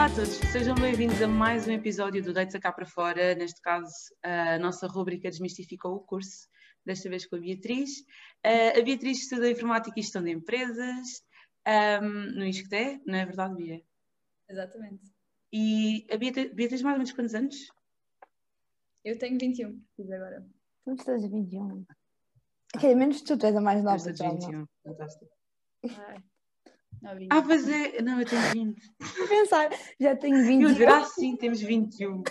Olá a todos, sejam bem-vindos a mais um episódio do Deita Cá para Fora. Neste caso, a nossa rúbrica Desmistificou o Curso, desta vez com a Beatriz. A Beatriz estuda Informática e Gestão de Empresas um, no ISCTE, não é verdade, Bia? Exatamente. E a Bia, Bia tens mais ou menos quantos anos? Eu tenho 21, fiz agora. Somos todos 21. Ok, menos tu, tu és a mais nova. Todos 21, fantástico. Ah, pois é, não, eu tenho 20. Vou pensar, já tenho Eu 21. dizer, ah, sim, temos 21.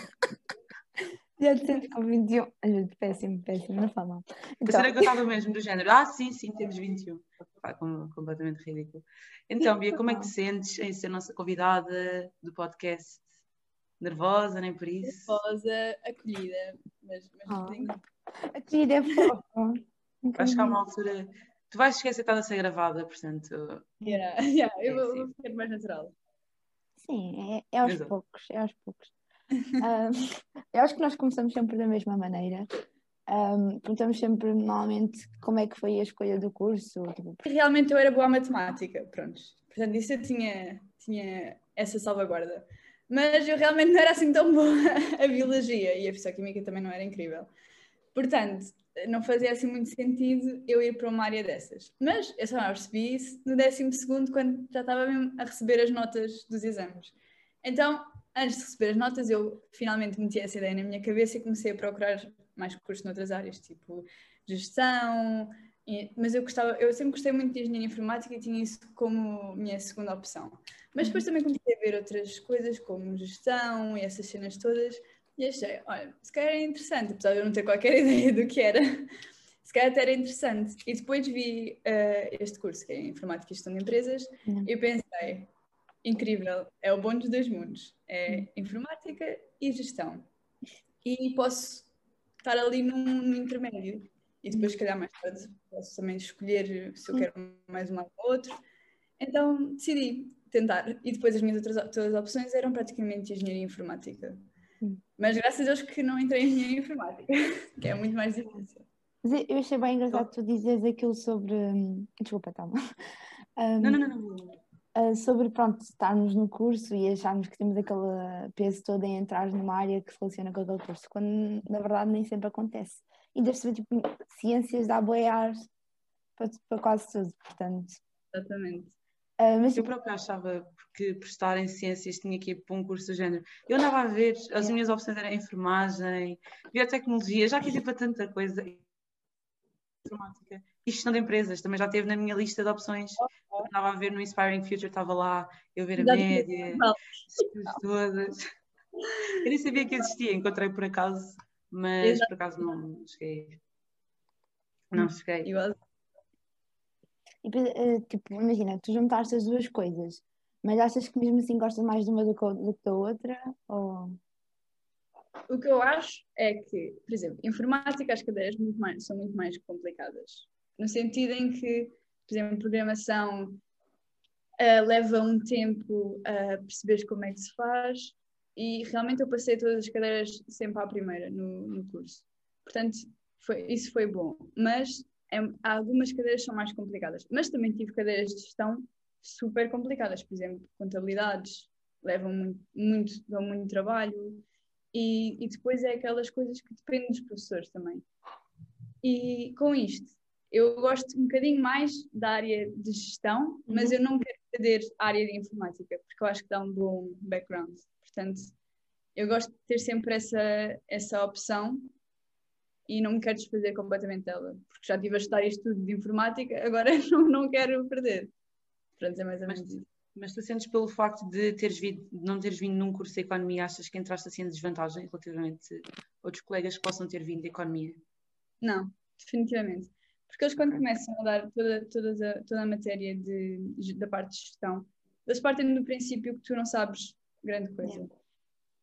Já tenho com 21. Ajuda, péssimo, péssimo, não faz mal. A Então, cena que eu estava mesmo do género, ah, sim, sim, temos 21. Pá, com- completamente ridículo. Então, Bia, como é que te sentes em ser nossa convidada do podcast? Nervosa, nem por isso? Nervosa, acolhida, mas, mas Ah. tenho- a querida é fofa. Vai chegar uma altura. Tu vais esquecer que estás a ser gravada, portanto. Yeah, yeah, eu vou, sim. vou ficar mais natural. Sim, é, é aos Exato. poucos, é aos poucos. Ahm, eu acho que nós começamos sempre da mesma maneira. Ahm, perguntamos sempre, normalmente, como é que foi a escolha do curso. Tipo, Realmente eu era boa à matemática, pronto. Portanto, isso eu tinha, tinha essa salvaguarda. Mas eu realmente não era assim tão boa a biologia e a fisicoquímica também não era incrível. Portanto, não fazia assim muito sentido eu ir para uma área dessas. Mas eu só percebi isso no décimo segundo, quando já estava mesmo a receber as notas dos exames. Então, antes de receber as notas, eu finalmente meti essa ideia na minha cabeça e comecei a procurar mais cursos noutras áreas, tipo gestão, e- mas eu gostava, eu sempre gostei muito de engenharia informática e tinha isso como minha segunda opção. Mas depois também comecei a ver outras coisas como gestão e essas cenas todas e achei, olha, se calhar é interessante, apesar de eu não ter qualquer ideia do que era, se calhar até era interessante. E depois vi eh, este curso, que é Informática e Gestão de Empresas, Uhum. e eu pensei, incrível, é o bom dos dois mundos, é informática e gestão. E posso estar ali num, intermédio. E depois, se calhar, mais tarde, posso também escolher se eu quero mais um ou outro. Então, decidi tentar. E depois as minhas outras todas as opções eram praticamente engenharia informática. Mas graças a Deus que não entrei em engenharia informática, que é muito mais difícil. Mas eu- achei bem engraçado tu dizeres aquilo sobre. Desculpa, calma. Hum, Não, não, não, não. ah, sobre, pronto, estarmos no curso e acharmos que temos aquele peso todo em entrar numa área que se relaciona com aquele curso, quando na verdade nem sempre acontece. E deve ser tipo, ciências dá boiar para, para quase tudo, portanto. Exatamente. ah, mas Eu própria achava que por estar em ciências tinha que ir para um curso do género. Eu andava a ver, as minhas opções eram enfermagem, biotecnologia, já quis ir para tanta coisa. Informática. E gestão de empresas, também já teve na minha lista de opções. Eu andava a ver no Inspiring Future, estava lá, eu ver a média, as todas. Eu nem sabia que existia, encontrei por acaso, mas Exato. por acaso não cheguei. Não cheguei. E, eh, tipo, imagina, tu juntaste as duas coisas, mas achas que mesmo assim gostas mais de uma do que, da outra? Ou... O que eu acho é que, por exemplo, informática, as cadeiras muito mais- são muito mais complicadas. No sentido em que, por exemplo, programação ah, leva um tempo a perceberes como é que se faz e realmente eu passei todas as cadeiras sempre à primeira no, no curso. Portanto, foi, isso foi bom. Mas é, algumas cadeiras são mais complicadas. Mas também tive cadeiras de gestão super complicadas. Por exemplo, contabilidades levam muito, muito dão muito trabalho. E, e depois é aquelas coisas que dependem dos professores também. E com isto, eu gosto um bocadinho mais da área de gestão, mas eu não quero perder a área de informática, porque eu acho que dá um bom background. Portanto, eu gosto de ter sempre essa, essa opção e não me quero desfazer completamente dela, porque já estive a estudar isto tudo de informática, agora não, não quero perder. Pronto, é mais ou Mas- menos isso. Mas tu sentes pelo facto de, teres vindo, de não teres vindo num curso de economia, achas que entraste assim em desvantagem relativamente a outros colegas que possam ter vindo de economia? Não, definitivamente. Porque eles quando começam a dar toda, todas a, toda a matéria de, da parte de gestão, eles partem do princípio que tu não sabes grande coisa.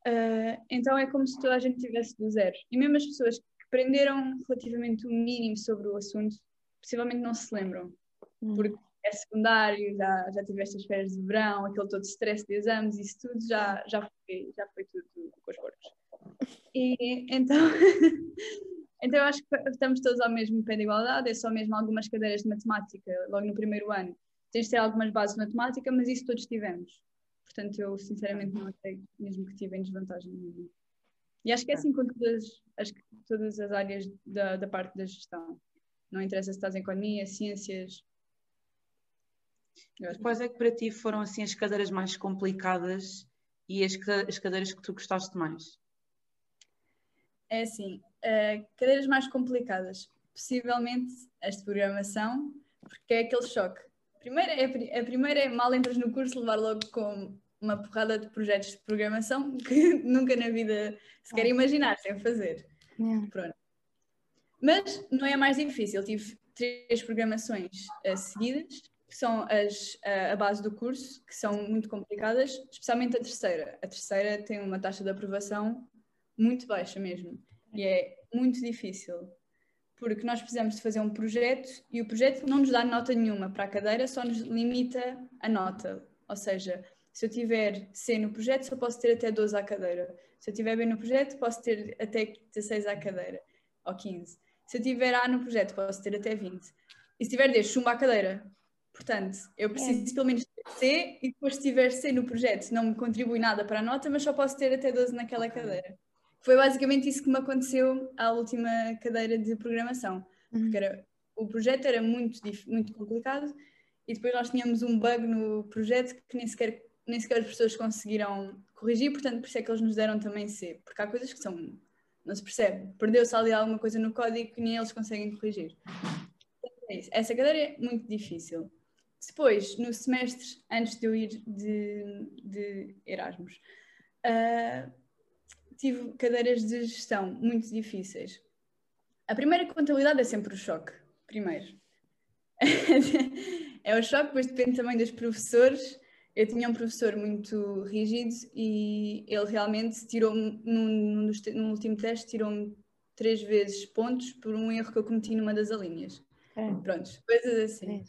Ah, então é como se toda a gente tivesse do zero. E mesmo as pessoas que aprenderam relativamente o mínimo sobre o assunto, possivelmente não se lembram. Porque é secundário, já, já tiveste as férias de verão, aquele todo stress de exames, isso tudo já, já, foi, já foi tudo com os corpos. E então, então acho que estamos todos ao mesmo pé de igualdade, é só mesmo algumas cadeiras de matemática logo no primeiro ano. Tens de ter algumas bases de matemática, mas isso todos tivemos. portanto eu sinceramente não achei mesmo que tive em desvantagem nenhuma. E acho que é assim com todas as, todas as áreas da, da parte da gestão. Não interessa se estás em economia, ciências. Quais é que para ti foram assim as cadeiras mais complicadas e as, as cadeiras que tu gostaste mais? É assim, uh, cadeiras mais complicadas, possivelmente as de programação, porque é aquele choque. Primeiro é, a primeira é mal entras no curso, levar logo com uma porrada de projetos de programação que nunca na vida se quer imaginar sem fazer. Yeah. Pronto. Mas não é mais difícil. Tive três programações uh, seguidas, que são as, a base do curso, que são muito complicadas, especialmente a terceira. A terceira tem uma taxa de aprovação muito baixa mesmo. E é muito difícil. Porque nós precisamos de fazer um projeto e o projeto não nos dá nota nenhuma para a cadeira, só nos limita a nota. Ou seja, se eu tiver C no projeto, só posso ter até 12 à cadeira. Se eu tiver B no projeto, posso ter até 16 à cadeira, ou 15. Se eu tiver A no projeto, posso ter até 20. E se tiver D, chumba à cadeira. Portanto, eu preciso é. pelo menos ter C e depois se tiver C no projeto não me contribui nada para a nota, mas só posso ter até 12 naquela cadeira. Foi basicamente isso que me aconteceu à última cadeira de programação. Uhum. Porque era, o projeto era muito, muito complicado e depois nós tínhamos um bug no projeto que nem sequer, nem sequer as pessoas conseguiram corrigir, portanto, por isso é que eles nos deram também C. Porque há coisas que são. não se percebe. Perdeu-se ali alguma coisa no código que nem eles conseguem corrigir. É Essa cadeira é muito difícil. Depois, no semestre, antes de eu ir de, de Erasmus, uh, tive cadeiras de gestão muito difíceis. A primeira contabilidade é sempre o choque, primeiro. é o choque, depois depende também dos professores. Eu tinha um professor muito rígido e ele realmente tirou-me, no, no, último teste, tirou-me três vezes pontos por um erro que eu cometi numa das alíneas. É. Prontos, coisas assim. É.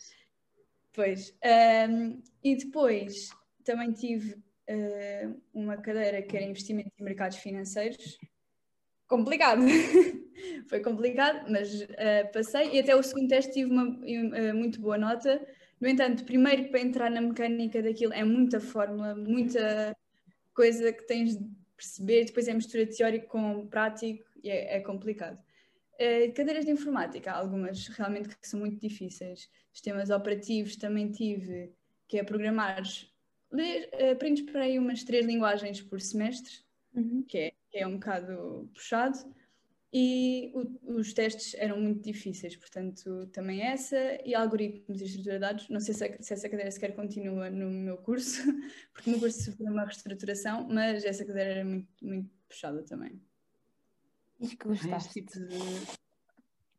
Pois. Um, e depois também tive uh, uma cadeira que era investimento em mercados financeiros. Complicado. Foi complicado, mas uh, passei e até o segundo teste tive uma uh, muito boa nota. No entanto, primeiro para entrar na mecânica daquilo é muita fórmula, muita coisa que tens de perceber, depois é mistura teórico com prático e é, é complicado. Uh, cadeiras de informática, algumas realmente que são muito difíceis. Sistemas operativos também tive, que é programar ler, uh, aprendes para aí umas três linguagens por semestre, uhum. que, é, que é um bocado puxado, e o, os testes eram muito difíceis, portanto, também essa, e algoritmos e estrutura de dados. Não sei se, se essa cadeira sequer continua no meu curso, porque no curso sofreu uma reestruturação, mas essa cadeira era muito, muito puxada também. E que gostaste? Tipo de...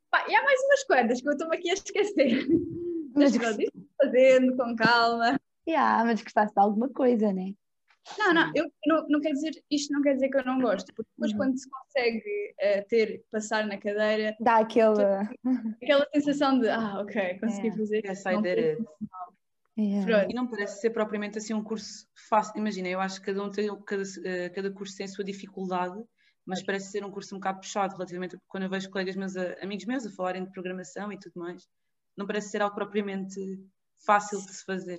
Pá, e há mais umas quantas que eu estou-me aqui a esquecer. Mas pronto, fazendo com calma. Yeah, mas gostaste de alguma coisa, né? Não, não, eu não, não quer dizer, isto não quer dizer que eu não gosto, porque depois uhum. quando se consegue uh, ter, passar na cadeira, dá aquela, aquela sensação de, ah, ok, consegui yeah. fazer. Yes, I did it. Yeah. E não parece ser propriamente assim um curso fácil. Imagina, eu acho que cada um tem, cada, uh, cada curso tem a sua dificuldade, mas parece ser um curso um bocado puxado relativamente a quando eu vejo colegas meus, a, amigos meus, a falarem de programação e tudo mais. Não parece ser algo propriamente fácil de se fazer.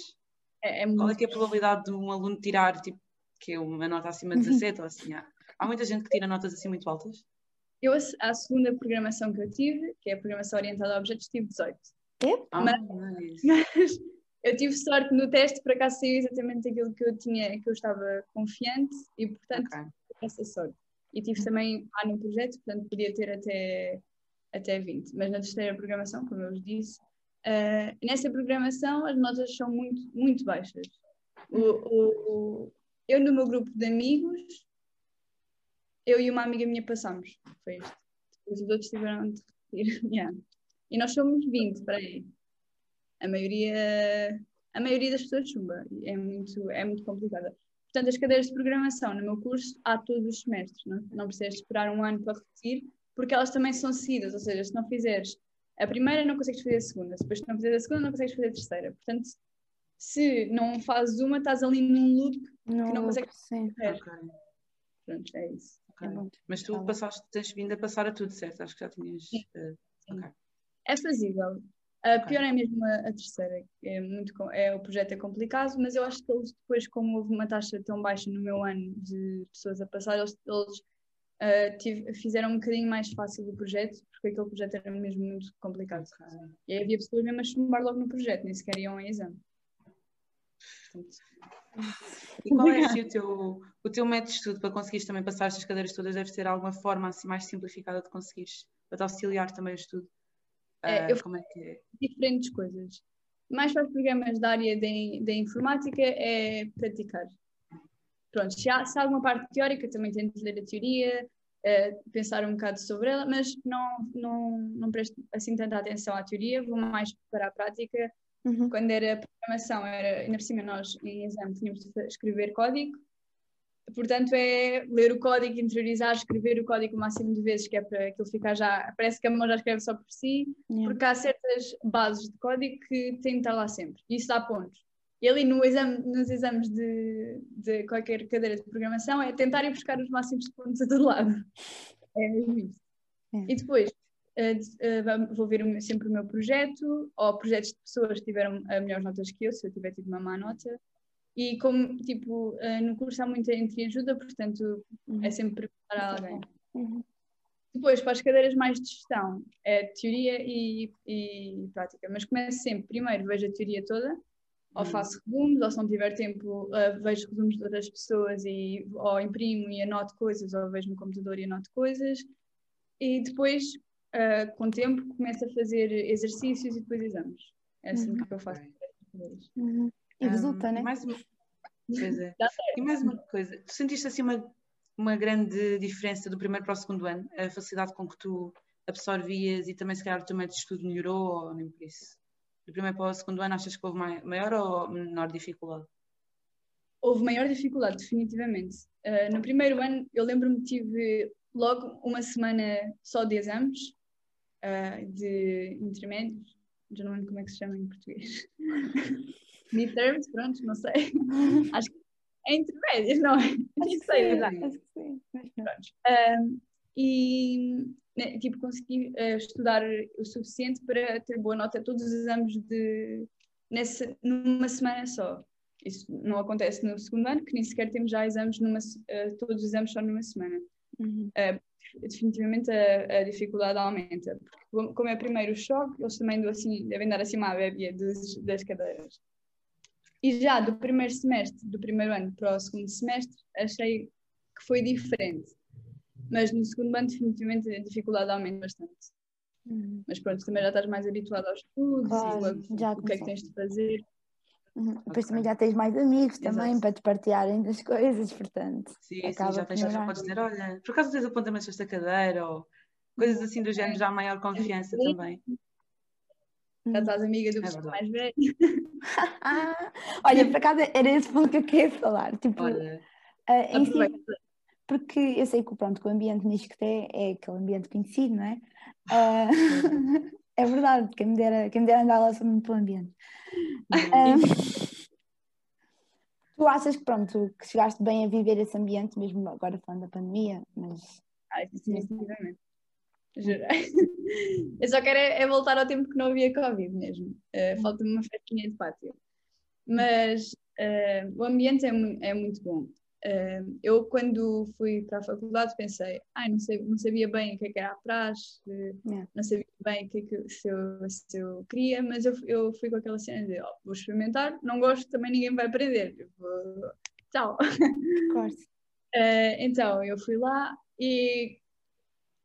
É, é Qual é, que é a probabilidade de um aluno tirar tipo, que é uma nota acima de 17 ou assim? Há, há muita gente que tira notas assim muito altas? Eu, a segunda programação que eu tive, que é a programação orientada a objetos, tive 18. É? Ah, mas, mas, eu tive sorte no teste, por acaso saiu exatamente aquilo que eu tinha, que eu estava confiante e, portanto, okay. essa sorte. E tive também A no projeto, portanto, podia ter até, até 20. Mas na terceira programação, como eu vos disse, Uh, nessa programação as notas são muito, muito baixas. O, o, eu no meu grupo de amigos, eu e uma amiga minha passamos. Foi isto. Depois os outros tiveram de repetir. yeah. E nós somos 20 para aí. A maioria, a maioria das pessoas chumba. É muito, é muito complicada. Portanto, as cadeiras de programação no meu curso há todos os semestres. Não, não precisas esperar um ano para repetir, porque elas também são seguidas. Ou seja, se não fizeres a primeira não consegues fazer a segunda, depois de não fazer a segunda não consegues fazer a terceira. Portanto, se não fazes uma, estás ali num loop no que não consegues fazer. Okay. Pronto, é isso. Okay. É Mas tu tá passaste, tens vindo a passar a tudo, certo? Acho que já tinhas. Uh, okay. É fazível. A pior é mesmo a, a, terceira, é, muito, é, o projeto é complicado, mas eu acho que eles depois, como houve uma taxa tão baixa no meu ano de pessoas a passar, eles, eles uh, tive, fizeram um bocadinho mais fácil o projeto, porque aquele projeto era mesmo muito complicado. E aí havia pessoas mesmo a chumbar logo no projeto, nem sequer iam em exame. E qual é assim, o, teu, o teu método de estudo para conseguires também passar estas cadeiras todas? Deve ter alguma forma assim mais simplificada de conseguires, para te auxiliar também o estudo? É, uh, eu como é que é? Diferentes coisas. Mais para os programas da área da informática é praticar. Pronto, se há, se há alguma parte teórica, também tento ler a teoria, uh, pensar um bocado sobre ela, mas não, não, não presto assim tanta atenção à teoria, vou mais para a prática Uhum. Quando era programação, era, ainda por cima nós em exame tínhamos de escrever código, portanto é ler o código, interiorizar, escrever o código o máximo de vezes, que é para aquilo ficar já, parece que a mão já escreve só por si, yeah. porque há certas bases de código que têm de estar lá sempre, e isso dá pontos. E ali no exame, nos exames de, de qualquer cadeira de programação é tentar ir buscar os máximos de pontos a todo lado. É mesmo isso. É. E depois, uh, vou ver sempre o meu projeto, ou projetos de pessoas que tiveram uh, melhores notas que eu, se eu tiver tido uma má nota. E como, tipo, uh, no curso há muita ajuda portanto uhum. é sempre preparar alguém. Uhum. Depois, para as cadeiras mais de gestão, é teoria e, e prática. Mas começo sempre, primeiro vejo a teoria toda, ou uhum. faço resumos, ou se não tiver tempo, uh, vejo resumos de outras pessoas e ou imprimo e anoto coisas, ou vejo no computador e anoto coisas. E depois uh, com o tempo, começo a fazer exercícios e depois exames. É assim uhum. que eu faço. Uhum. E resulta, um, né? Mais uma... Pois é. E mais uma coisa, tu sentiste assim uma, uma grande diferença do primeiro para o segundo ano? A facilidade com que tu absorvias e também se calhar o teu método de estudo melhorou ou nem por isso? Do primeiro para o segundo ano achas que houve maior ou menor dificuldade? Houve maior dificuldade, definitivamente. Uh, no primeiro ano, eu lembro-me que tive logo uma semana só de exames, uh, de intermédios, já não lembro como é que se chama em português. Midterms, pronto, não sei. Acho que é intermédios, não é? Sei, sim, acho que sim. Um, e né, tipo, consegui uh, estudar o suficiente para ter boa nota todos os exames de, nessa, numa semana só. Isso não acontece no segundo ano, que nem sequer temos já exames numa, uh, todos os exames só numa semana. Uhum. Uh, definitivamente a, a, dificuldade aumenta. Porque como é primeiro o choque, eles também assim, devem dar assim uma bébia das cadeiras. E já do primeiro semestre, do primeiro ano para o segundo semestre, achei que foi diferente. Mas no segundo ano, definitivamente, a dificuldade aumenta bastante. Uhum. Mas pronto, também já estás mais habituado aos estudos claro, e a, o que é que tens de fazer. Uhum. Depois okay. também já tens mais amigos Exato. também para te partilharem das coisas, portanto. Sim, sim já, tens, já podes dizer, olha, por acaso tens apontamentos desta cadeira ou coisas assim do género, já há maior confiança sim. também. Já estás amiga do pessoal é mais velho. ah, olha, por acaso era esse ponto que eu queria falar. Tipo, olha, uh, si, porque eu sei que, pronto, que o ambiente nisto que tem é aquele ambiente conhecido, não é? Uh, é verdade, quem me dera, quem me dera andar lá sobre muito ambiente. Um, tu achas que pronto, que chegaste bem a viver esse ambiente, mesmo agora falando da pandemia, mas. Ai, definitivamente. Juro. Eu só quero é, é, voltar ao tempo que não havia Covid mesmo. Uh, Falta-me uma festinha de pátio. Mas uh, o ambiente é, é muito bom. Uh, eu, quando fui para a faculdade, pensei, ai, não, sei, não sabia bem o que, é que era a praxe, yeah. não sabia bem o que, é que se, eu, se eu queria, mas eu, eu fui com aquela cena de, oh, vou experimentar, não gosto, também ninguém vai aprender. Vou... Tchau. Uh, então, eu fui lá e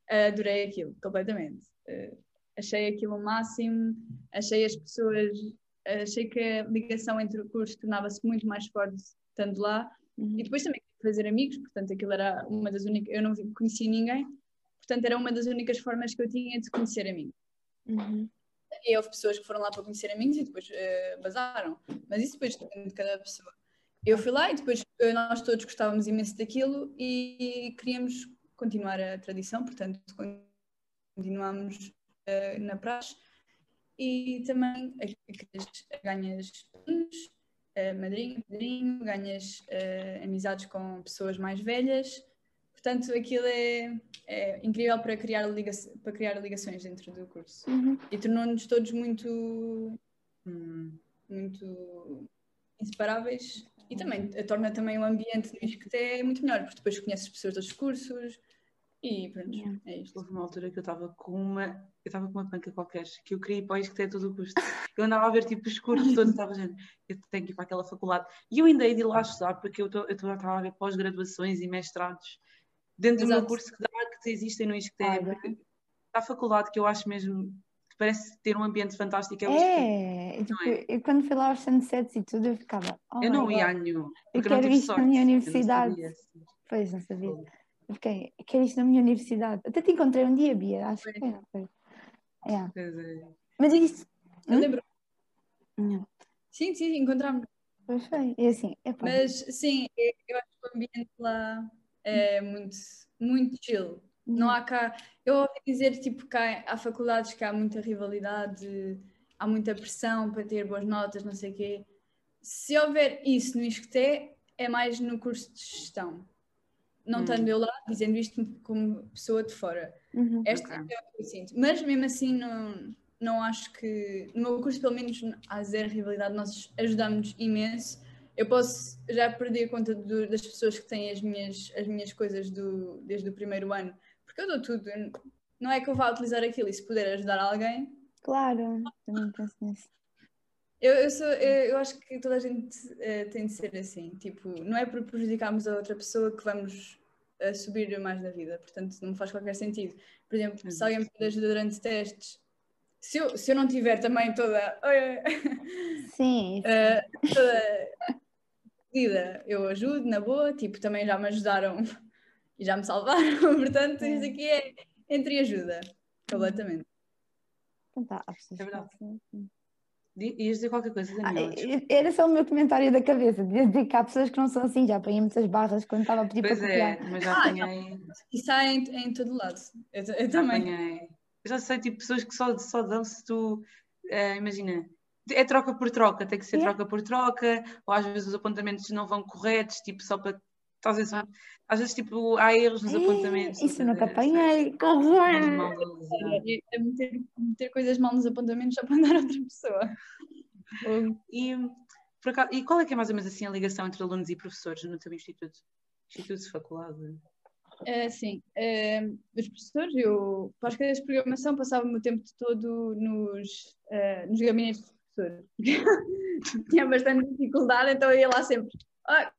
adorei aquilo completamente. Uh, achei aquilo o máximo, achei as pessoas, achei que a ligação entre o curso tornava-se muito mais forte estando lá Uhum. E depois também fazer amigos, portanto, aquilo era uma das únicas. Eu não conhecia ninguém, portanto, era uma das únicas formas que eu tinha de conhecer amigos. Uhum. E houve pessoas que foram lá para conhecer amigos e depois uh, basaram, mas isso depois depende de cada pessoa. Eu fui lá e depois nós todos gostávamos imenso daquilo e queríamos continuar a tradição, portanto, continuamos uh, na praxe e também ganhas uh, madrinha, padrinho, ganhas uh, amizades com pessoas mais velhas. portanto, aquilo é, é incrível para criar, para criar ligações dentro do curso. Uhum. E tornou-nos todos muito, Hum, muito inseparáveis e também torna também o ambiente no ISCTE muito melhor, porque depois conheces pessoas dos cursos e pronto, Yeah. é isto. houve uma altura que eu estava com uma. Eu estava com uma panca qualquer, que eu queria ir para isso que tem todo o custo. Eu andava a ver tipo os cursos todos, estava gente, eu tenho que ir para aquela faculdade. E eu ainda hei de lá estudar, porque eu estava a ver pós-graduações e mestrados dentro do meu Exato. curso que, dá, que existem no ISCTE. Olha. porque a faculdade que eu acho mesmo parece ter um ambiente fantástico é. É, tipo, é? eu quando fui lá aos sunsets e tudo, eu ficava. Oh Eu não ia a nenhum. Eu não quero isto na sorte. minha eu não universidade. assim. Pois, não sabia. Eu fiquei, quero isto na minha universidade. Até te encontrei um dia, Bia, acho que foi, não foi? É. Pois é. Mas isto. Eu Hum? lembro, Não, sim, sim, encontramos. pois foi. E assim, epá, Mas sim, eu eu acho que o ambiente lá é muito, muito chill. Não há cá. Eu ouvi dizer tipo, que há, há faculdades que há muita rivalidade, há muita pressão para ter boas notas, não sei o quê. Se houver isso no ISCTE, é mais no curso de gestão. Não Hum. estando eu lá, dizendo isto como pessoa de fora. Uhum. Esta Ok. é o que eu sinto. Mas mesmo assim, não, não acho que. No meu curso, pelo menos, há zero rivalidade, nós ajudamos imenso. Eu posso já perder a conta do- das pessoas que têm as minhas, as minhas coisas do, desde o primeiro ano, porque eu dou tudo. Não é que eu vá utilizar aquilo e se puder ajudar alguém. Claro, também penso nisso. Eu, eu, sou, eu, eu acho que toda a gente eh, tem de ser assim. Tipo, não é por prejudicarmos a outra pessoa que vamos eh, subir mais na vida. Portanto, não faz qualquer sentido. Por exemplo, se alguém me pede ajuda durante testes, se eu, se eu não tiver também toda. Sim, eh, toda pedida, eu ajudo na boa. Tipo, também já me ajudaram e já me salvaram. Portanto, É. isso aqui é entre ajuda. Completamente. Então tá, É assim. Ias dizer qualquer coisa, Ah, Daniela? desculpa. Era só o meu comentário da cabeça, de dizer que há pessoas que não são assim, já apanhei muitas barras quando estava a pedir Pois para é, copiar. mas já Ah, apanhei. Isso há em, em todo lado. Eu, eu Já também. apanhei. Eu já sei, tipo, pessoas que só, só dão se tu. eh, imagina, é troca por troca, tem que ser Yeah. troca por troca, ou às vezes os apontamentos não vão corretos, tipo, só para. Às vezes, às vezes tipo, há erros nos Ih, apontamentos. Isso estás a nunca apanhei, que horror! É, é meter, meter coisas mal nos apontamentos só para andar outra pessoa. E, por acaso, e qual é que é mais ou menos assim a ligação entre alunos e professores no teu instituto? Instituto, faculdade? É, sim, é, os professores, eu para as cadeiras de programação passava o meu tempo todo nos, é, nos gabinetes de professores. Tinha bastante dificuldade, então eu ia lá sempre. "Ah,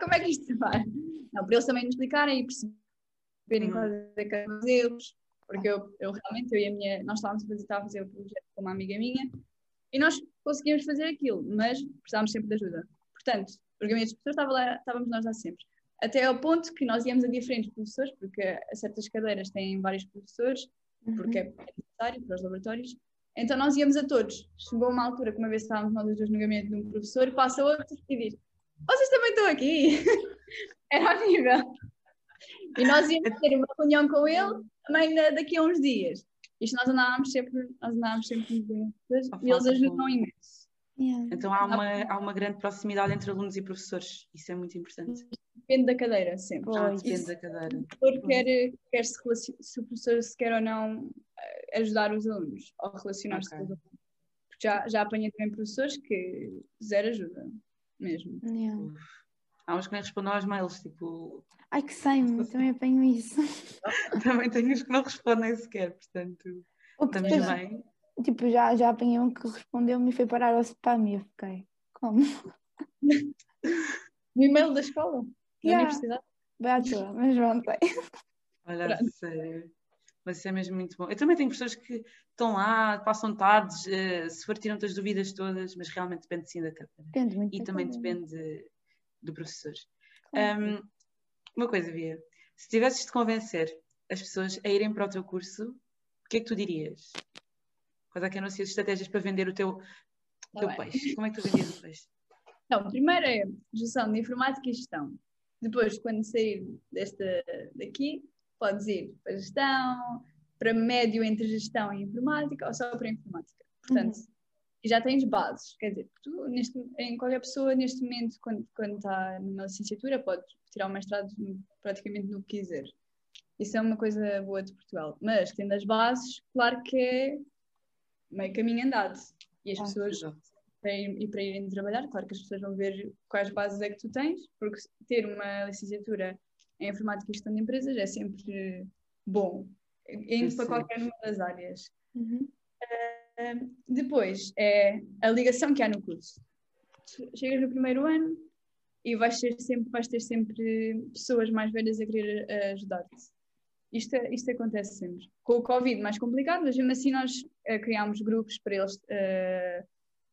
como é que isto vai? Não, para eles também nos explicarem e perceberem Uhum. quais é que eram os erros, porque eu, eu realmente, eu e a minha, nós estávamos a fazer, estava a fazer o projeto com uma amiga minha e nós conseguíamos fazer aquilo, mas precisávamos sempre de ajuda. Portanto, os gabinetes de professores estava lá, estávamos nós lá sempre. Até ao ponto que nós íamos a diferentes professores, porque a certas cadeiras têm vários professores, porque é necessário para os laboratórios. Então nós íamos a todos. Chegou uma altura que uma vez estávamos nós dois no gabinete de um professor, passa outro e diz: Vocês também estão aqui? Era horrível. E nós íamos ter uma reunião com ele também da- daqui a uns dias. Isto nós andávamos sempre, nós andávamos sempre Ah, e eles ajudam imenso. Yeah. Então há uma, há uma grande proximidade entre alunos e professores. Isso é muito importante. Depende da cadeira, sempre. Ah, depende da cadeira. o professor quer, quer se, relacion- se o professor se quer ou não eh, ajudar os alunos ou relacionar-se Ok. com os alunos. Porque já, já apanhei também professores que zero ajuda, mesmo. Yeah. Há uns que nem respondem aos mails, tipo, Ai que sei-me, eu também apanho isso. também tenho uns que não respondem sequer, portanto, O que estamos depois, bem. tipo, já, já apanhei um que respondeu-me e foi parar ao spam e eu fiquei, como? No e-mail da escola, da Yeah. universidade. Vai à toa, mas pronto. Olha, sério. Mas isso é mesmo muito bom. Eu também tenho pessoas que estão lá, passam tardes, eh, se for tiram-te as dúvidas todas, mas realmente depende sim da cadeira. Depende muito. E também depende do professor. Claro. Um, uma coisa, Bia. Se tivesses de convencer as pessoas a irem para o teu curso, o que é que tu dirias? Quais é que eram assim, as estratégias para vender o teu, o Tá teu bem. peixe? Como é que tu vendias o peixe? Então, primeiro é gestão de informática e gestão. Depois, quando sair desta, daqui, podes ir para gestão, para médio entre gestão e informática, ou só para informática. Portanto, e já tens bases. Quer dizer, tu, neste, em qualquer pessoa, neste momento, quando, quando está numa licenciatura, pode tirar o mestrado no- praticamente no que quiser. Isso é uma coisa boa de Portugal. Mas tendo as bases, claro que é meio caminho andado. E as Ah, pessoas, para ir, e para irem trabalhar, claro que as pessoas vão ver quais bases é que tu tens, porque ter uma licenciatura em informática e gestão de empresas é sempre bom, indo Sim, para qualquer uma das áreas. Uhum. Depois é a ligação que há no curso. Chegas no primeiro ano e vais ter sempre, vais ter sempre pessoas mais velhas a querer ajudar-te. Isto, isto acontece sempre. Com o Covid mais complicado, mas mesmo assim nós eh, criámos grupos para eles eh,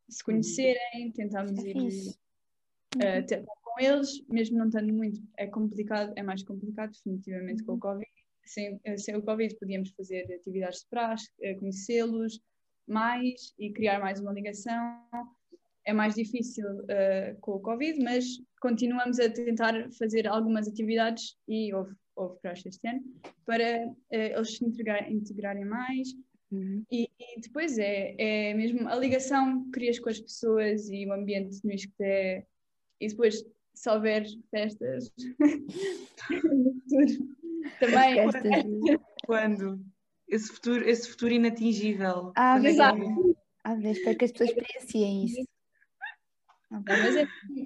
se conhecerem, tentámos É ir ter com eles, mesmo não estando muito, é complicado, é mais complicado definitivamente com o Covid. Sem, sem o Covid podíamos fazer atividades de praxe, eh, conhecê-los mais e criar mais uma ligação. É mais difícil eh, com o Covid, mas continuamos a tentar fazer algumas atividades e houve, houve praxe este ano para eh, eles se integrar- integrarem mais Uhum. e, e depois é, é mesmo a ligação que crias com as pessoas e o ambiente no ISCTE. E depois, se houver festas no futuro, também. As festas Quando? Esse futuro, esse futuro inatingível. Ah, Exato. é? Ah, vês, espero que as pessoas experienciem isso. Ok. Mas é,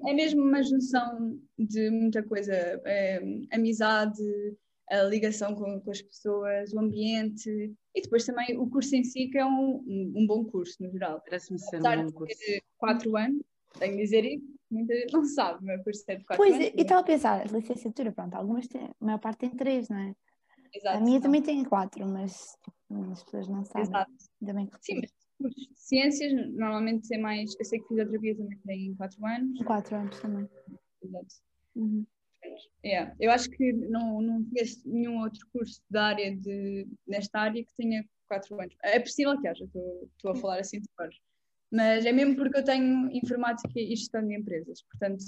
é mesmo uma junção de muita coisa: é, amizade, a ligação com, com as pessoas, o ambiente e depois também o curso em si, que é um, um, um bom curso no geral. Parece-me ser um bom de curso. quatro anos, tenho de dizer isso, muita gente não sabe, curso é de quatro Pois, anos. eu estava a pensar, licenciatura, pronto, algumas têm, a maior parte tem três, não é? Exato, a minha não. também tem quatro, mas as pessoas não sabem. Exato. Ainda bem que Sim, mas cursos de ciências normalmente é mais. Eu sei que fisioterapia também tem 4 anos. quatro anos também. Exato. Uhum. Yeah. Eu acho que não, não conheço nenhum outro curso da área de, nesta área que tenha 4 anos. É possível que haja, estou a falar assim de cor. Mas é mesmo porque eu tenho informática e gestão de empresas. Portanto,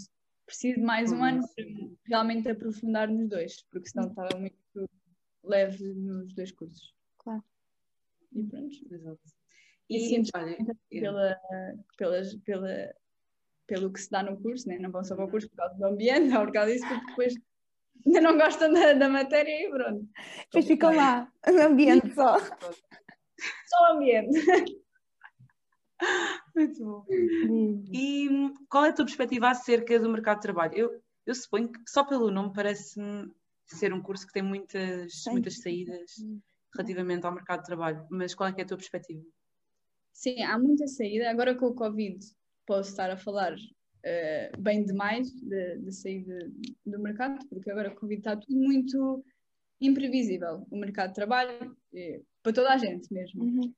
preciso de mais um ano para realmente aprofundar nos dois, porque senão estava muito leve nos dois cursos. Claro. E pronto. Exato. E E, sinto olha, pela, pelas, pela, pelo que se dá no curso, né? não vão só para o curso por causa do ambiente, ou por causa disso, porque depois ainda não gostam da, da matéria e pronto. Depois ficam lá, no ambiente só. Só o ambiente. muito bom. E hum, qual é a tua perspectiva acerca do mercado de trabalho? Eu, eu suponho que só pelo nome parece-me ser um curso que tem muitas, Sim. muitas saídas relativamente ao mercado de trabalho, mas qual é que é a tua perspectiva? Sim, há muita saída. Agora com o Covid posso estar a falar eh, bem demais da de, saída do mercado, porque agora com o Covid está tudo muito imprevisível. O mercado de trabalho, eh, para toda a gente mesmo. Uhum.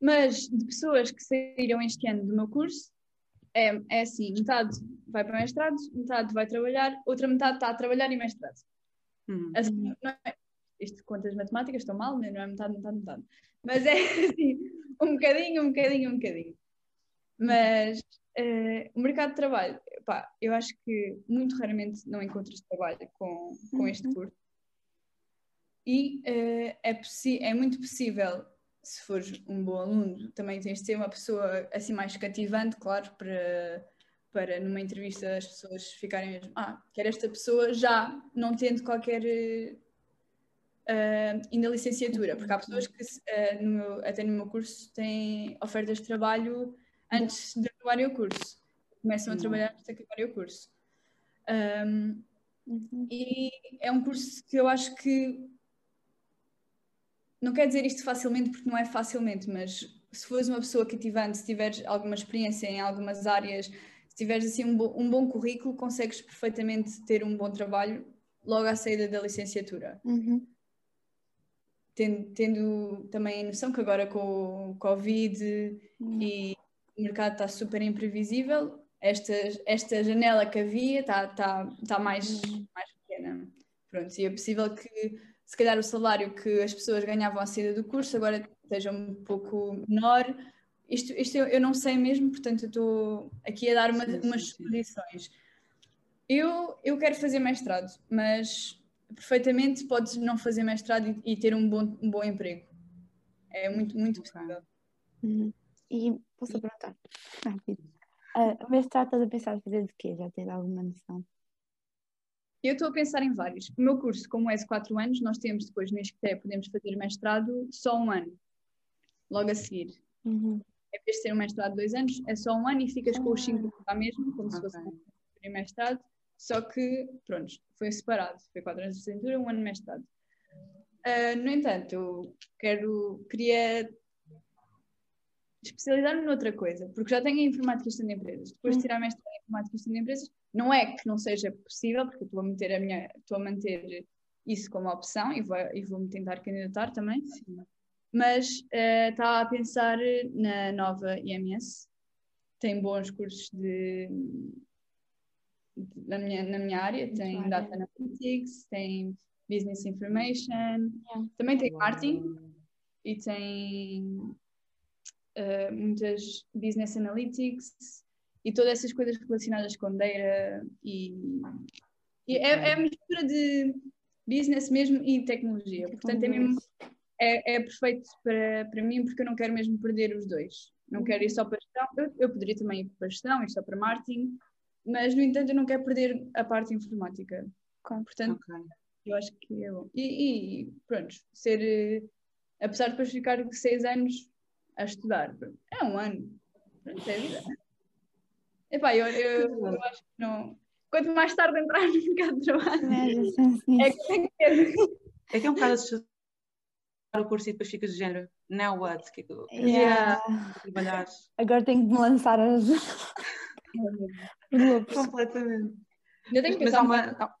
Mas de pessoas que saíram este ano do meu curso, é, é assim: metade vai para mestrado, metade vai trabalhar, outra metade está a trabalhar e mestrado. Hum, Assim, não é, isto contas matemáticas estão mal, né? não é metade, metade, metade. Mas é assim, um bocadinho, um bocadinho, um bocadinho. Mas eh, o mercado de trabalho, pá, eu acho que muito raramente não encontras trabalho com, com este Uhum. curso. E eh, é, é muito possível, se fores um bom aluno, também tens de ser uma pessoa assim mais cativante, claro, para, para numa entrevista as pessoas ficarem mesmo, ah, quero esta pessoa já não tendo qualquer ah, ainda licenciatura, porque há pessoas que ah, no meu- até no meu curso têm ofertas de trabalho antes de acabarem o curso. Começam a Uhum. trabalhar antes de acabarem o curso. Ahm, Uhum. e é um curso que eu acho que não quer dizer isto facilmente porque não é facilmente, mas se fores uma pessoa cativante, se tiveres alguma experiência em algumas áreas, se tiveres assim um, bo- um bom currículo, consegues perfeitamente ter um bom trabalho logo à saída da licenciatura. Uhum. Tendo, tendo também a noção que agora com o Covid Uhum. e o mercado está super imprevisível, esta, esta janela que havia está, está, está mais, mais pequena. Pronto, e é possível que se calhar o salário que as pessoas ganhavam à saída do curso agora esteja um pouco menor. Isto, isto eu, eu não sei mesmo, portanto eu estou aqui a dar uma- Sim, sim, umas suposições. Eu, eu quero fazer mestrado, mas perfeitamente podes não fazer mestrado e, e ter um bom, um bom emprego. É muito, muito possível. Uhum. E posso perguntar? Ah, o mestrado estás a pensar em fazer de quê? Já tens alguma noção? Eu estou a pensar em vários. O meu curso, como é de 4 anos, nós temos depois no ISCTE, podemos fazer mestrado só um ano, logo a seguir. Uhum. Em vez de ser um mestrado de dois anos, é só um ano e ficas com os 5 lá mesmo, como se fosse um mestrado, só que, pronto, foi separado. Foi 4 anos de licenciatura, um ano de mestrado. Ah, no entanto, eu quero, queria especializar-me noutra coisa, porque já tenho a informática e gestão de empresas. Depois de tirar a mestrado em informática e gestão de empresas, não é que não seja possível, porque estou a manter a minha, estou a manter isso como opção e vou, e vou me tentar candidatar também, Sim. mas estava a pensar na nova IMS, tem bons cursos de, de- na, minha, na minha área, Na tem tua Data área. Analytics, tem Business Information, Yeah. também tem Marketing, e tem eh, muitas business analytics e todas essas coisas relacionadas com data e, e é, é a mistura de business mesmo e tecnologia. Portanto, é mesmo é, é perfeito para, para mim porque eu não quero mesmo perder os dois. Não quero ir só para gestão. Eu, eu poderia também ir para gestão, ir só para marketing, mas no entanto eu não quero perder a parte informática. Portanto, Ok. eu acho que é bom. E, e pronto, ser, eh, apesar de depois ficar seis anos a estudar, é um ano. Pronto, é vida. Epá, eu, eu, eu acho que não. Quanto mais tarde entrar no mercado de trabalho, é nisso. que tem que ter. É que é um bocado assustador o curso e depois ficas do género, now what? O que é eu quero Yeah. Agora tenho que me lançar as. Completamente. Eu tenho que Mas há um uma.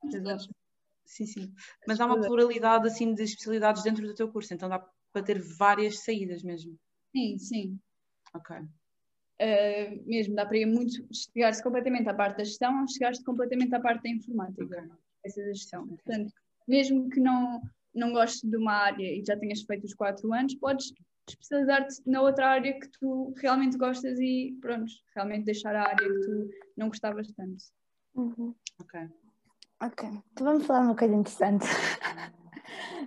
Sim, sim. Mas há uma pluralidade assim de especialidades dentro do teu curso, então dá para ter várias saídas mesmo. Sim, sim. Ok. Uh, mesmo, dá para ir muito, chegar-se completamente à parte da gestão, chegar-se completamente à parte da informática. essa da gestão. Portanto, mesmo que não, não gostes de uma área e já tenhas feito os quatro anos, podes especializar-te na outra área que tu realmente gostas e pronto, realmente deixar a área que tu não gostavas tanto. Uhum. Ok. Ok, então vamos falar uma coisa interessante.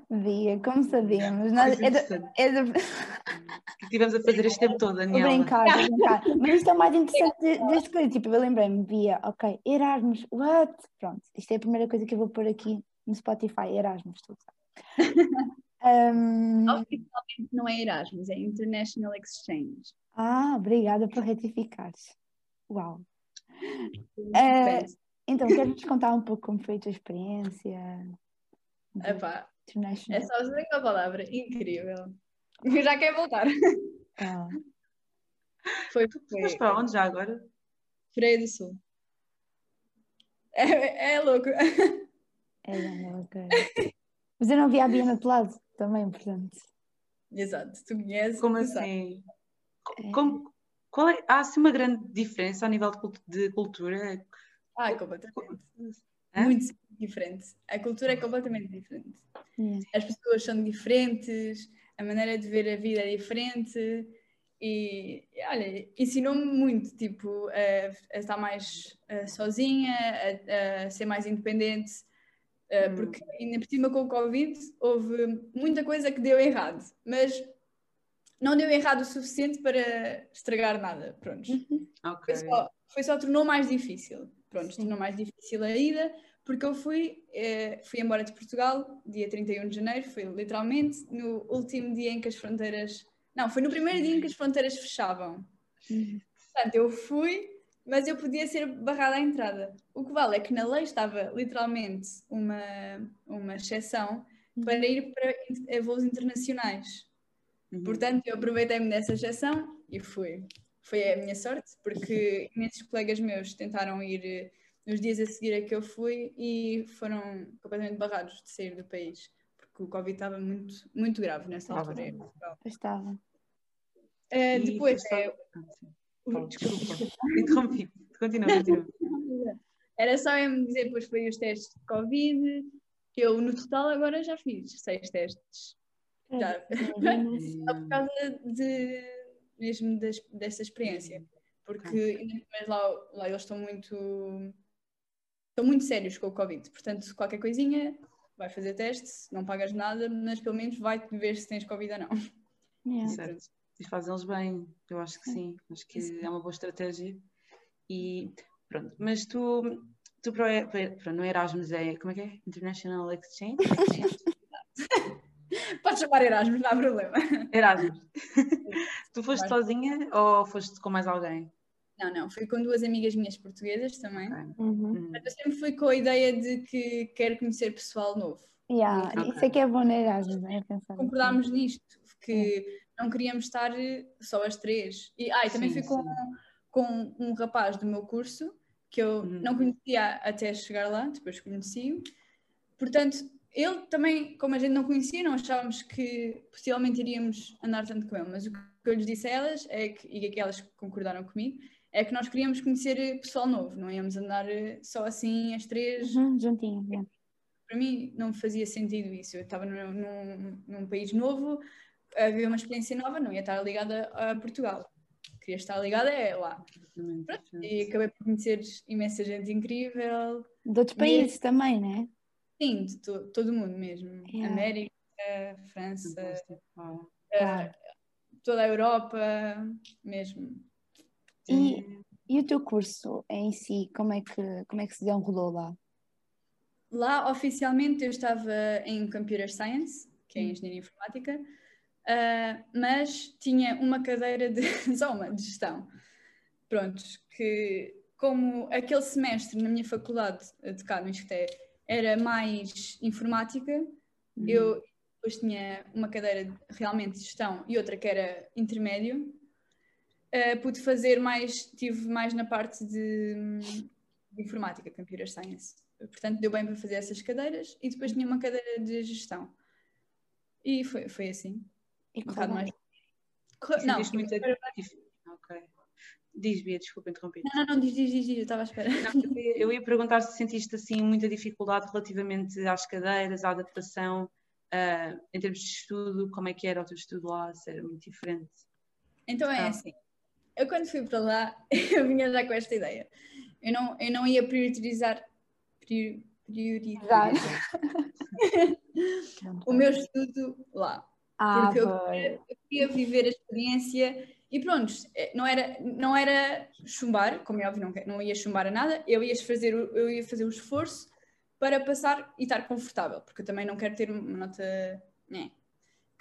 Bia, como sabíamos, nós, é é O que estivemos a fazer este tempo todo, Daniela? brincar, brincar. Mas isto é o mais interessante de- deste coisa. Tipo, eu lembrei-me, via, ok, Erasmus, what? Pronto, isto é a primeira coisa que eu vou pôr aqui no Spotify, Erasmus, tudo. Um, Oficialmente não é Erasmus, é International Exchange. ah, obrigada por retificares. Uau. Depende. então, queres-nos contar um pouco como foi a tua experiência? Epá, International? é só dizer uma palavra, incrível. Eu já quero voltar. Ah, Foi, Mas foi para onde já agora? Freio do Sul. É, é louco. é, não, ok. Mas eu não vi a Bia no outro lado também, portanto. Exato, tu conheces. Como assim? É. Como, qual é, há assim uma grande diferença a nível de, de cultura? Ah, completamente. Hã? Muito diferente. A cultura é completamente diferente. Yeah. As pessoas são diferentes, a maneira de ver a vida é diferente. E olha, ensinou-me muito, tipo, a, a estar mais eh, sozinha, a, a ser mais independente, Hum. porque ainda por cima com o Covid houve muita coisa que deu errado, mas não deu errado o suficiente para estragar nada. Pronto. Ok. Foi só, foi só tornou mais difícil. Pronto, tornou mais difícil a ida, porque eu fui, eh, fui embora de Portugal, dia 31 de janeiro, foi literalmente no último dia em que as fronteiras. Não, foi no primeiro dia em que as fronteiras fechavam. Uhum. Portanto, eu fui, mas eu podia ser barrada à entrada. O que vale é que na lei estava literalmente uma, uma exceção para ir para voos internacionais. Uhum. Portanto, eu aproveitei-me dessa exceção e fui. Foi a minha sorte, porque imensos colegas meus tentaram ir eh, nos dias a seguir a que eu fui e foram completamente barrados de sair do país, porque o Covid estava muito, muito grave nessa Estava. altura. estava. E depois, é, Ah, o- Fala, desculpa, desculpa. Interrompi. Continua, continua. Era só eu me dizer, depois foi os testes de Covid, que eu no total agora já fiz seis testes. Já. Imagina-se. Só por causa de, mesmo das, dessa experiência. Porque ainda mais lá, lá eles estão muito estão muito sérios com o Covid. Portanto, qualquer coisinha, vai fazer teste, não pagas nada, mas pelo menos vai ver se tens Covid ou não. Yeah. Certo. E fazem eles bem, eu acho que sim. Acho que é uma boa estratégia. E pronto, mas tu tu para, para, para não Erasmus é, como é que é? International Exchange? Chamar Erasmus, não há problema. Erasmus. tu foste sozinha ou foste com mais alguém? Não, não, fui com duas amigas minhas portuguesas também. Uhum. Mas eu sempre fui com a ideia de que quero conhecer pessoal novo. Yeah, Ok. Isso é que é bom na Erasmus, não é? Pensar assim. Concordámos nisto, que não queríamos estar só as três. E, ah, e também Sim, fui com, sim. com um rapaz do meu curso que eu Uhum. não conhecia até chegar lá, depois conheci-o. Portanto, ele também, como a gente não conhecia, não achávamos que possivelmente iríamos andar tanto com ele, mas o que eu lhes disse a elas é que, e que elas concordaram comigo, é que nós queríamos conhecer eh, pessoal novo, não íamos andar eh, só assim as três. Uhum, juntinho, yeah. Para mim não fazia sentido isso. Eu estava num, num, num país novo, a viver uma experiência nova, não ia estar ligada a Portugal. Queria estar ligada é lá. Exatamente. E acabei por conhecer imensa gente incrível, De outros países também, né? Sim, de to- todo o mundo mesmo. Yeah. América, França, Uau. Claro. toda a Europa, mesmo. E, e o teu curso em si, como é que, como é que se desenrolou lá? Lá, oficialmente, eu estava em Computer Science, que é Hum. Engenharia Informática, ah, mas tinha uma cadeira de, só uma, de gestão. Prontos, que como aquele semestre na minha faculdade de cá no ISCTE era mais informática, Uhum. eu depois tinha uma cadeira de- realmente de gestão e outra que era intermédio. Ah, pude fazer mais, tive mais na parte de, de informática, Computer Science. Portanto, deu bem para fazer essas cadeiras e depois tinha uma cadeira de gestão. E foi, foi assim. E Um bocado mais. Não, Sentiste muita Diz, Bia, desculpa interromper. não, não, não, diz, diz, diz, diz, eu estava à espera. Eu ia- Eu ia perguntar se sentiste assim muita dificuldade relativamente às cadeiras, à adaptação, ah, em termos de estudo, como é que era o teu estudo lá, se era muito diferente. Então é Ah. assim. Eu quando fui para lá, eu vinha já com esta ideia. Eu não, eu não ia priorizar, prior- priorizar o meu estudo lá. Ah, Porque eu eu queria viver a experiência e pronto, eh, não era, não era chumbar, como é óbvio, não, não ia chumbar a nada, eu ia, fazer, o- eu ia fazer o esforço para passar e estar confortável, porque eu também não quero ter uma nota. Né.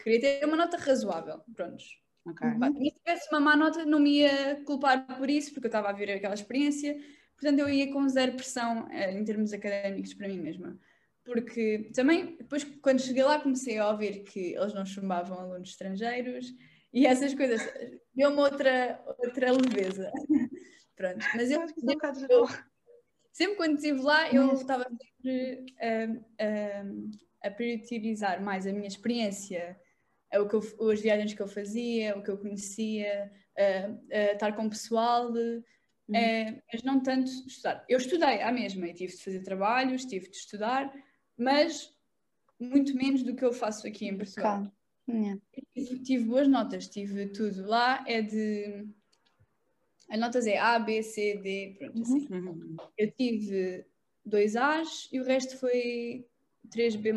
Queria ter uma nota razoável, prontos. Ok. Pá, e se tivesse uma má nota, não me ia culpar por isso, porque eu estava a vir aquela experiência, portanto eu ia com zero pressão eh, em termos académicos para mim mesma. Porque também, depois quando cheguei lá, comecei a ouvir que eles não chumbavam alunos estrangeiros e essas coisas, deu-me outra, outra leveza. Pronto, mas eu, que isso é sempre quando estive lá, eu estava sempre ahm, ahm, a priorizar mais a minha experiência, é o que eu- as viagens que eu fazia, o que eu conhecia, estar com o pessoal, eh, mas não tanto estudar. Eu estudei à mesma e tive de fazer trabalhos, tive de estudar, mas muito menos do que eu faço aqui em Portugal. Cá. Yeah. Tive, tive boas notas, tive tudo. Lá é de. As notas é A, B, C, D, pronto, assim. Uhum. Eu tive dois A's e o resto foi 3B.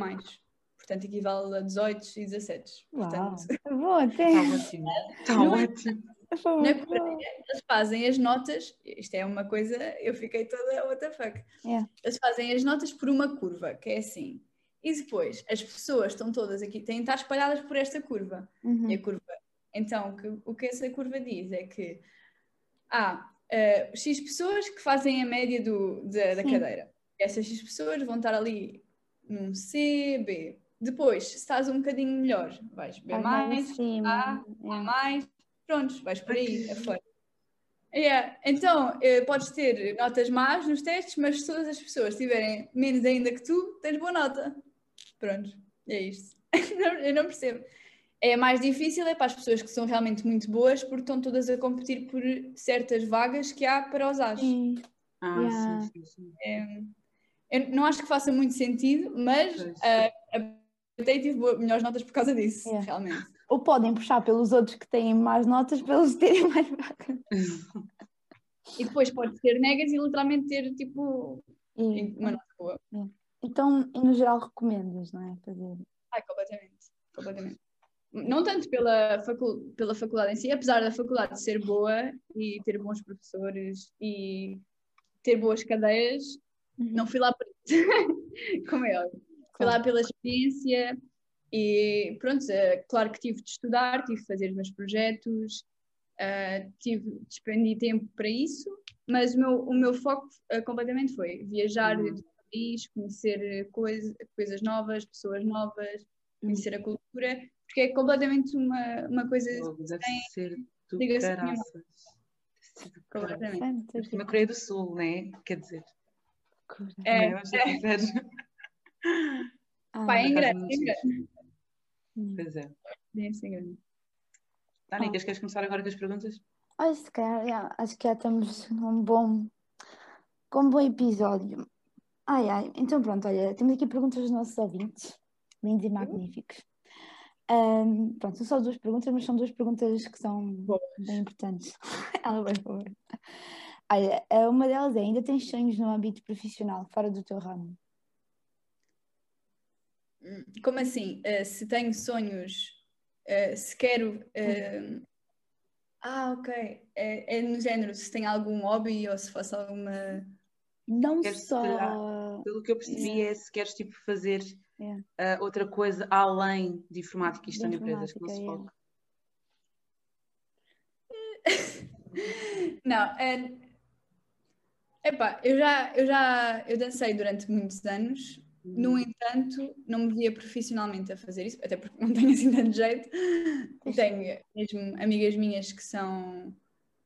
Portanto, equivale a 18 e 17. Uau, Portanto, tá bom até. Está ótimo. Está é- ótimo. Na. Coreia, eles fazem as notas. Isto é uma coisa, eu fiquei toda what the fuck. Yeah. Eles fazem as notas por uma curva, que é assim. E depois, as pessoas estão todas aqui, têm de estar espalhadas por esta curva. Uhum. E a curva. Então, o que, o que essa curva diz é que há eh, X pessoas que fazem a média do, da, da cadeira. E essas X pessoas vão estar ali num C, B. Depois, se estás um bocadinho melhor, vais B, mais. A, A yeah. mais, prontos, vais por aí afora. Yeah. Então, eh, podes ter notas más nos testes, mas se todas as pessoas tiverem menos ainda que tu, tens boa nota. Pronto, é isto. Eu não percebo. É mais difícil é para as pessoas que são realmente muito boas, porque estão todas a competir por certas vagas que há para os As. Sim. Ah, Yeah. sim, sim, sim. É, eu não acho que faça muito sentido, mas Pois. ah, até tive melhores notas por causa disso, Yeah. realmente. Ou podem puxar pelos outros que têm mais notas para eles terem mais vacas. E depois pode ter negas e literalmente ter tipo E- uma nota boa. Então, no geral, recomendas, não é? Fazer. Ai, completamente. completamente. Não tanto pela, facul pela faculdade em si, apesar da faculdade ser boa e ter bons professores e ter boas cadeiras, Uhum. Não fui lá por isso, como é óbvio. Fui lá pela experiência e pronto, é, claro que tive de estudar, tive de fazer os meus projetos, uh, tive, despendi tempo para isso, mas o meu, o meu foco uh, completamente foi viajar uhum. País, conhecer coisa, coisas novas, pessoas novas, uhum. conhecer a cultura, porque é completamente uma, uma coisa oh, deve tem, ser do caraças. Completamente. Na Coreia do Sul, né? Quer dizer. É, é, é. Ah, Pá, é grande, é grande. Pois é. É assim grande. Tânica, queres começar agora com as perguntas? Acho que, já, acho que já estamos num bom, com um bom episódio. Ai, ai. Então pronto, olha, temos aqui perguntas dos nossos ouvintes, lindos e magníficos. Um, pronto, são só duas perguntas, mas são duas perguntas que são Boas. bem importantes. Ela vai por Olha, uma delas é: ainda tens sonhos no âmbito profissional, fora do teu ramo? Como assim? Uh, se tenho sonhos, uh, se quero. Uh... Ah, ok. É, é, no género, se tem algum hobby ou se faço alguma. Não queres, só. Pelo que eu percebi, é se queres tipo fazer uh, outra coisa além de informática e gestão de, empresas que não se foca. não, é. Epá, eu já, eu já eu dancei durante muitos anos, no uhum. entanto, não me via profissionalmente a fazer isso, até porque não tenho assim tanto jeito. Tenho mesmo amigas minhas que são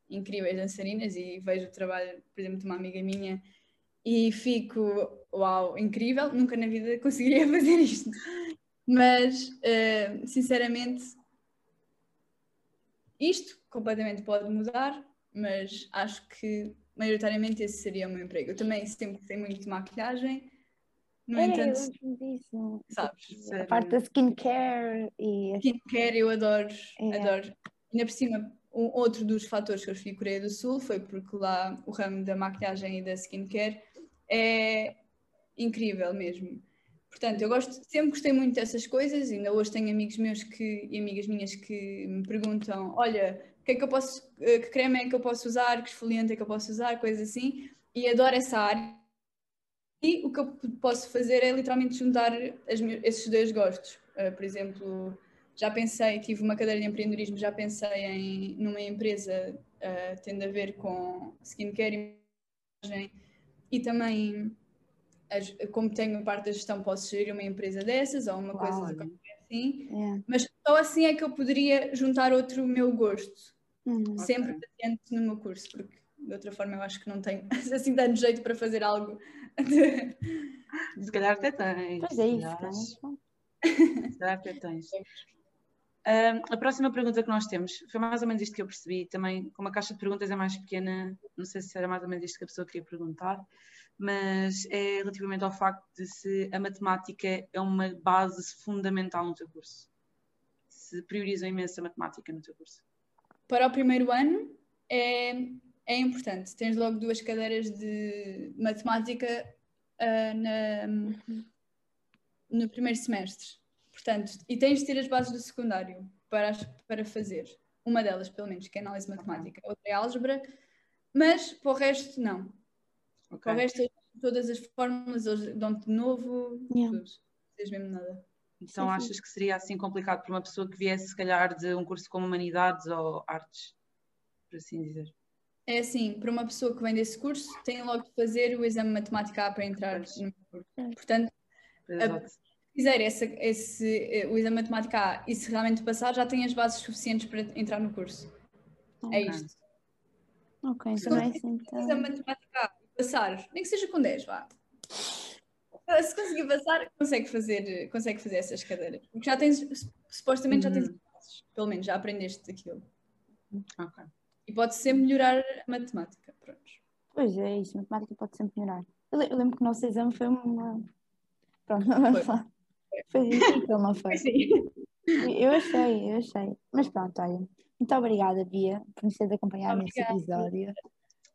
incríveis dançarinas e vejo o trabalho, por exemplo, de uma amiga minha e fico, uau, incrível, nunca na vida conseguiria fazer isto. Mas, uh, sinceramente, isto completamente pode mudar, mas acho que maioritariamente esse seria o meu emprego. Eu também sempre gostei muito de maquilhagem no é, entanto, disso. sabes? A parte da skincare e. Skincare eu adoro, é. adoro. Ainda por cima, um, outro dos fatores que eu escolhi Coreia do Sul foi porque lá o ramo da maquilhagem e da skincare é incrível mesmo. Portanto, eu gosto, sempre gostei muito dessas coisas, ainda hoje tenho amigos meus que, e amigas minhas que me perguntam: olha, que é que eu posso, que creme é que eu posso usar, que esfoliante é que eu posso usar, coisas assim, e adoro essa área e o que eu posso fazer é literalmente juntar esses dois gostos. Uh, por exemplo, já pensei, tive uma cadeira de empreendedorismo, já pensei em numa empresa uh, tendo a ver com skincare e e também como tenho parte da gestão posso gerir uma empresa dessas ou uma Uau, coisa assim, yeah. mas só assim é que eu poderia juntar outro meu gosto, uhum. sempre okay. patente no meu curso, porque de outra forma eu acho que não tenho assim tanto jeito para fazer algo Se calhar até tens. Pois é isso. Se calhar até tens. A próxima pergunta que nós temos foi mais ou menos isto que eu percebi. Também, como a caixa de perguntas é mais pequena, não sei se era mais ou menos isto que a pessoa queria perguntar, mas é relativamente ao facto de se a matemática é uma base fundamental no teu curso. Se priorizam imenso a matemática no teu curso. Para o primeiro ano, é é importante. Tens logo duas cadeiras de matemática uh, na, no primeiro semestre. Portanto, e tens de ter as bases do secundário para, para fazer. Uma delas, pelo menos, que é análise matemática. Outra é álgebra. Mas para o resto, não. Okay. Para o resto, todas as fórmulas, eles dão-te de novo, yeah. tudo. Não tens mesmo nada. Então sim, achas sim. que seria assim complicado para uma pessoa que viesse, se calhar, de um curso como Humanidades ou Artes, por assim dizer? É assim, para uma pessoa que vem desse curso, tem logo de fazer o exame de matemática A para entrar no curso. Portanto, se fizer esse, esse, o exame de matemática A e se realmente passar, já tem as bases suficientes para entrar no curso. É okay. É isto. Ok, se também então. o exame de matemática A e passar, nem que seja com 10, vá. Se conseguir passar, consegue fazer, consegue fazer essas cadeiras. Porque já tens, supostamente já tens uhum. bases, pelo menos já aprendeste aquilo. Ok. E pode sempre melhorar a matemática. Pronto. Pois é, isso, matemática pode sempre melhorar. Eu, lembro que o nosso exame foi uma. Pronto, não foi. Foi difícil, não foi? Sim. Eu achei, eu achei. Mas pronto, olha. Muito obrigada, Bia, por nos teres acompanhado neste episódio.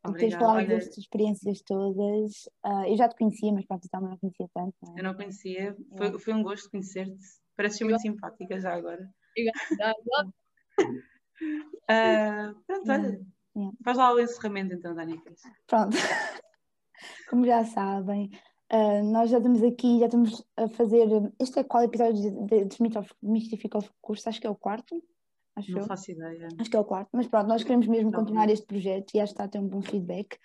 Por teres falado das tuas experiências todas. Uh, eu já te conhecia, mas pronto, também não conhecia tanto. Não é? Eu não conhecia. Foi, é. foi um gosto conhecer-te. Pareces muito simpática já agora. Obrigada. Uh, pronto, olha. Yeah. Faz lá o encerramento então, Danica. Pronto. como já sabem, uh, nós já estamos aqui, já estamos a fazer. Este é qual episódio de Desmistifica o curso? Acho que é o quarto. Acho Não eu. faço ideia. Acho que é o quarto, mas pronto, nós queremos mesmo Não. continuar este projeto e acho que está a ter um bom feedback.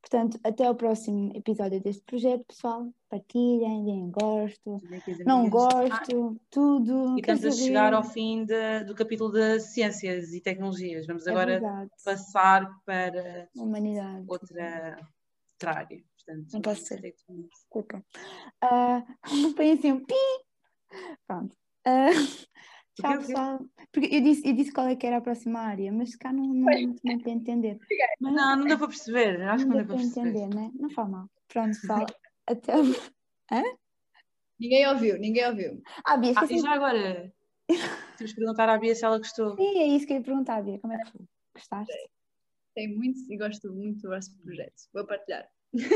Portanto, até ao próximo episódio deste projeto, pessoal. Partilhem, deem gosto, não gosto, ah, tudo. E estamos a chegar ao fim de, do capítulo de ciências e tecnologias. Vamos é agora verdade. passar para Humanidade. outra, outra área. Portanto, não posso ser. Desculpa. Uh, põe assim um pi. Pronto. Uh, Tchau, pessoal. Porque eu disse, eu disse qual é que era a próxima área, mas cá não, não deu muito bem para entender. Mas, não, não deu para perceber. Acho não que não deu para entender, né? Não faz mal. Pronto, pessoal. Até. Hã? Ninguém ouviu, ninguém ouviu. Ah, Bia, ah, e já agora? Temos que perguntar à Bia se ela gostou. Sim, é isso que eu ia perguntar, Bia. Como é que foi? Gostaste? Tem muito e gosto muito do vosso projeto. Vou partilhar.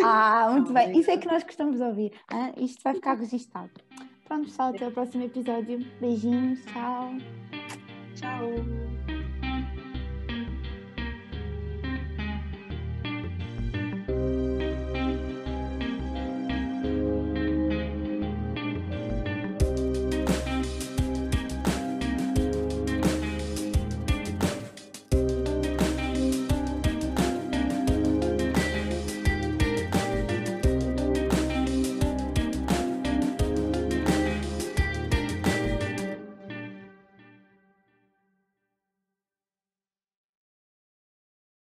Ah, muito bem. Isso é que nós gostamos de ouvir. Hein? Isto vai ficar registado. Pronto, pessoal, até o próximo episódio. Beijinhos, tchau. Tchau.